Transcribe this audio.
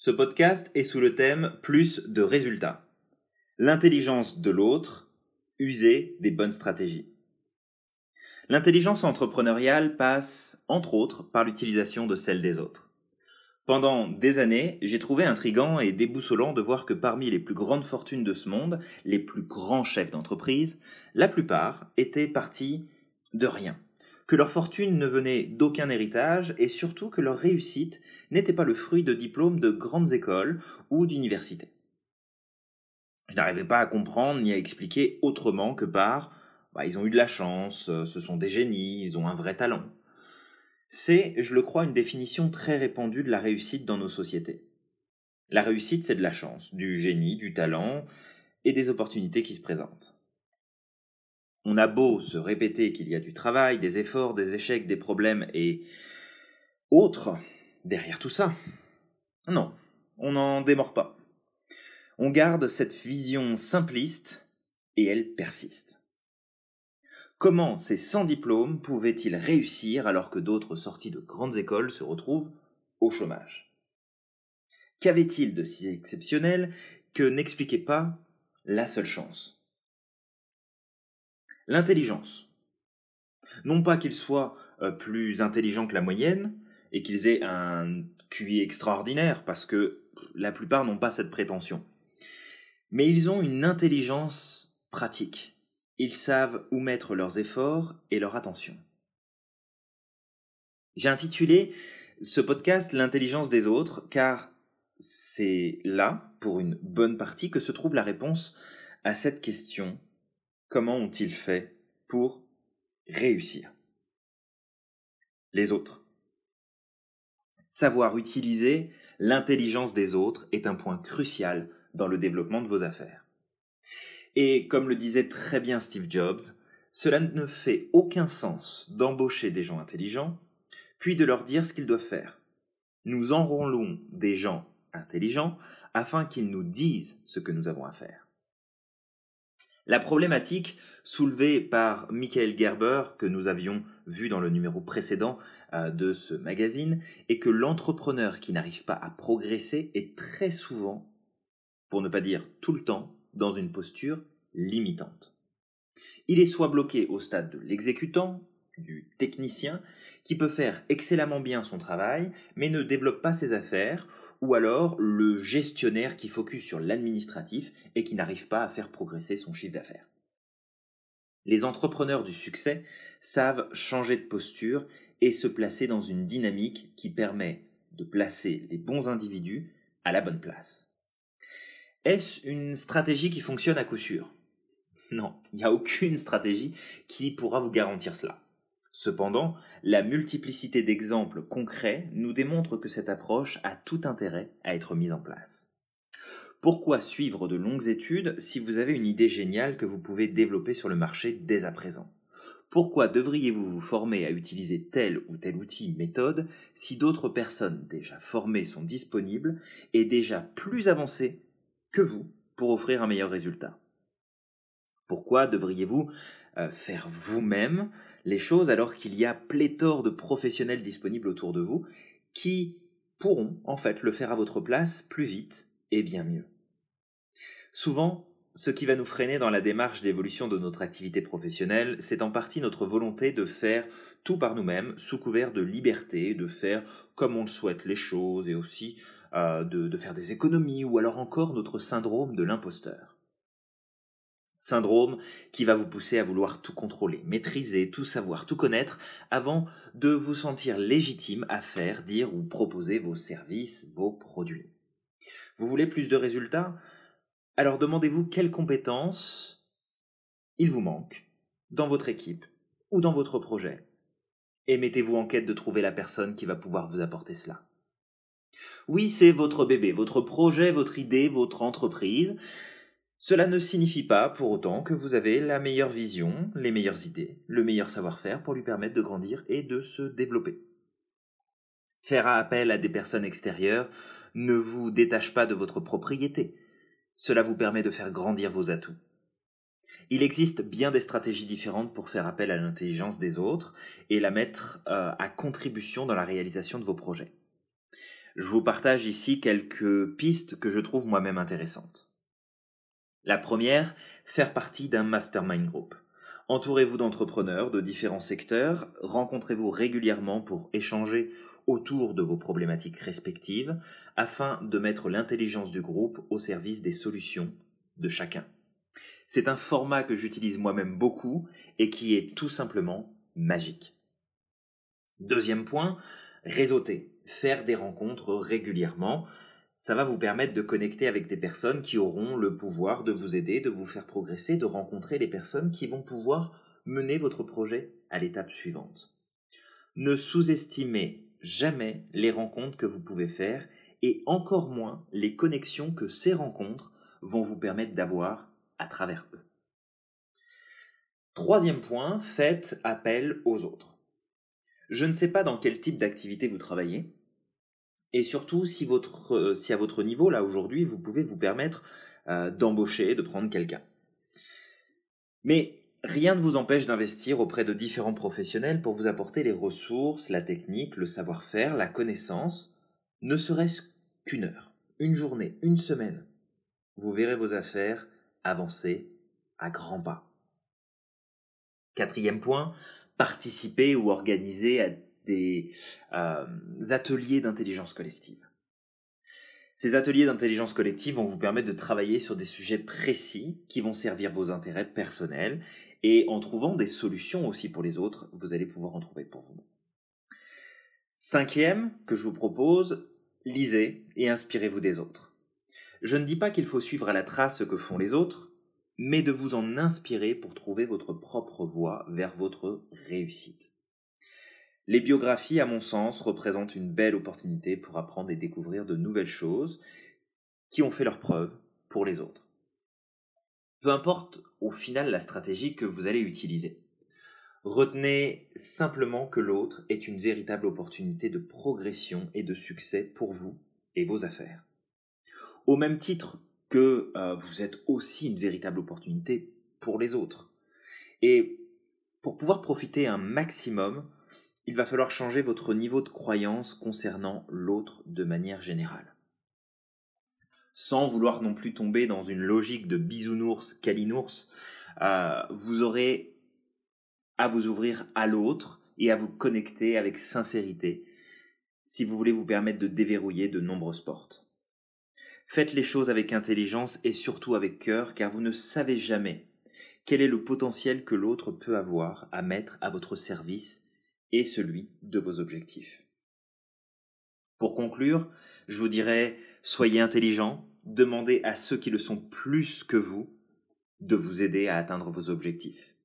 Ce podcast est sous le thème Plus de résultats. L'intelligence de l'autre, user des bonnes stratégies. L'intelligence entrepreneuriale passe, entre autres, par l'utilisation de celle des autres. Pendant des années, j'ai trouvé intrigant et déboussolant de voir que parmi les plus grandes fortunes de ce monde, les plus grands chefs d'entreprise, la plupart étaient partis de rien que leur fortune ne venait d'aucun héritage et surtout que leur réussite n'était pas le fruit de diplômes de grandes écoles ou d'universités. Je n'arrivais pas à comprendre ni à expliquer autrement que par bah, ils ont eu de la chance, euh, ce sont des génies, ils ont un vrai talent. C'est, je le crois, une définition très répandue de la réussite dans nos sociétés. La réussite, c'est de la chance, du génie, du talent et des opportunités qui se présentent. On a beau se répéter qu'il y a du travail, des efforts, des échecs, des problèmes et autres derrière tout ça. Non, on n'en démord pas. On garde cette vision simpliste et elle persiste. Comment ces sans diplômes pouvaient-ils réussir alors que d'autres sortis de grandes écoles se retrouvent au chômage? Qu'avait-il de si exceptionnel que n'expliquait pas la seule chance? L'intelligence. Non pas qu'ils soient euh, plus intelligents que la moyenne et qu'ils aient un QI extraordinaire, parce que la plupart n'ont pas cette prétention. Mais ils ont une intelligence pratique. Ils savent où mettre leurs efforts et leur attention. J'ai intitulé ce podcast L'intelligence des autres, car c'est là, pour une bonne partie, que se trouve la réponse à cette question comment ont-ils fait pour réussir? Les autres. Savoir utiliser l'intelligence des autres est un point crucial dans le développement de vos affaires. Et comme le disait très bien Steve Jobs, cela ne fait aucun sens d'embaucher des gens intelligents, puis de leur dire ce qu'ils doivent faire. Nous enrôlons des gens intelligents afin qu'ils nous disent ce que nous avons à faire. La problématique soulevée par Michael Gerber, que nous avions vu dans le numéro précédent euh, de ce magazine, est que l'entrepreneur qui n'arrive pas à progresser est très souvent, pour ne pas dire tout le temps, dans une posture limitante. Il est soit bloqué au stade de l'exécutant, du technicien, qui peut faire excellemment bien son travail, mais ne développe pas ses affaires, ou alors le gestionnaire qui focus sur l'administratif et qui n'arrive pas à faire progresser son chiffre d'affaires. Les entrepreneurs du succès savent changer de posture et se placer dans une dynamique qui permet de placer les bons individus à la bonne place. Est-ce une stratégie qui fonctionne à coup sûr? Non, il n'y a aucune stratégie qui pourra vous garantir cela. Cependant, la multiplicité d'exemples concrets nous démontre que cette approche a tout intérêt à être mise en place. Pourquoi suivre de longues études si vous avez une idée géniale que vous pouvez développer sur le marché dès à présent? Pourquoi devriez-vous vous former à utiliser tel ou tel outil, méthode, si d'autres personnes déjà formées sont disponibles et déjà plus avancées que vous pour offrir un meilleur résultat? Pourquoi devriez-vous euh, faire vous-même les choses alors qu'il y a pléthore de professionnels disponibles autour de vous qui pourront en fait le faire à votre place plus vite et bien mieux? Souvent, ce qui va nous freiner dans la démarche d'évolution de notre activité professionnelle, c'est en partie notre volonté de faire tout par nous-mêmes, sous couvert de liberté, de faire comme on le souhaite les choses et aussi euh, de faire des économies ou alors encore notre syndrome de l'imposteur. Syndrome qui va vous pousser à vouloir tout contrôler, maîtriser, tout savoir, tout connaître, avant de vous sentir légitime à faire, dire ou proposer vos services, vos produits. Vous voulez plus de résultats? Alors demandez-vous quelles compétences il vous manque dans votre équipe ou dans votre projet. Et mettez-vous en quête de trouver la personne qui va pouvoir vous apporter cela. Oui, c'est votre bébé, votre projet, votre idée, votre entreprise. Cela ne signifie pas pour autant que vous avez la meilleure vision, les meilleures idées, le meilleur savoir-faire pour lui permettre de grandir et de se développer. Faire appel à des personnes extérieures ne vous détache pas de votre propriété. Cela vous permet de faire grandir vos atouts. Il existe bien des stratégies différentes pour faire appel à l'intelligence des autres et la mettre euh, à contribution dans la réalisation de vos projets. Je vous partage ici quelques pistes que je trouve moi-même intéressantes. La première, faire partie d'un mastermind group. Entourez-vous d'entrepreneurs de différents secteurs, rencontrez-vous régulièrement pour échanger autour de vos problématiques respectives afin de mettre l'intelligence du groupe au service des solutions de chacun. C'est un format que j'utilise moi-même beaucoup et qui est tout simplement magique. Deuxième point, réseauter, faire des rencontres régulièrement. Ça va vous permettre de connecter avec des personnes qui auront le pouvoir de vous aider, de vous faire progresser, de rencontrer les personnes qui vont pouvoir mener votre projet à l'étape suivante. Ne sous-estimez jamais les rencontres que vous pouvez faire et encore moins les connexions que ces rencontres vont vous permettre d'avoir à travers eux. Troisième point, faites appel aux autres. Je ne sais pas dans quel type d'activité vous travaillez, et surtout euh, si à votre niveau, là aujourd'hui, vous pouvez vous permettre euh, d'embaucher, de prendre quelqu'un. Mais rien ne vous empêche d'investir auprès de différents professionnels pour vous apporter les ressources, la technique, le savoir-faire, la connaissance, ne serait-ce qu'une heure, une journée, une semaine. Vous verrez vos affaires avancer à grands pas. Quatrième point, participer ou organiser à des euh, ateliers d'intelligence collective. Ces ateliers d'intelligence collective vont vous permettre de travailler sur des sujets précis qui vont servir vos intérêts personnels et en trouvant des solutions aussi pour les autres, vous allez pouvoir en trouver pour vous. Cinquième que je vous propose, lisez et inspirez-vous des autres. Je ne dis pas qu'il faut suivre à la trace ce que font les autres, mais de vous en inspirer pour trouver votre propre voie vers votre réussite. Les biographies, à mon sens, représentent une belle opportunité pour apprendre et découvrir de nouvelles choses qui ont fait leurs preuves pour les autres. Peu importe au final la stratégie que vous allez utiliser. Retenez simplement que l'autre est une véritable opportunité de progression et de succès pour vous et vos affaires. Au même titre que euh, vous êtes aussi une véritable opportunité pour les autres. Et pour pouvoir profiter un maximum, il va falloir changer votre niveau de croyance concernant l'autre de manière générale. Sans vouloir non plus tomber dans une logique de bisounours, calinours, euh, vous aurez à vous ouvrir à l'autre et à vous connecter avec sincérité si vous voulez vous permettre de déverrouiller de nombreuses portes. Faites les choses avec intelligence et surtout avec cœur car vous ne savez jamais quel est le potentiel que l'autre peut avoir à mettre à votre service et celui de vos objectifs. Pour conclure, je vous dirais, soyez intelligents, demandez à ceux qui le sont plus que vous de vous aider à atteindre vos objectifs.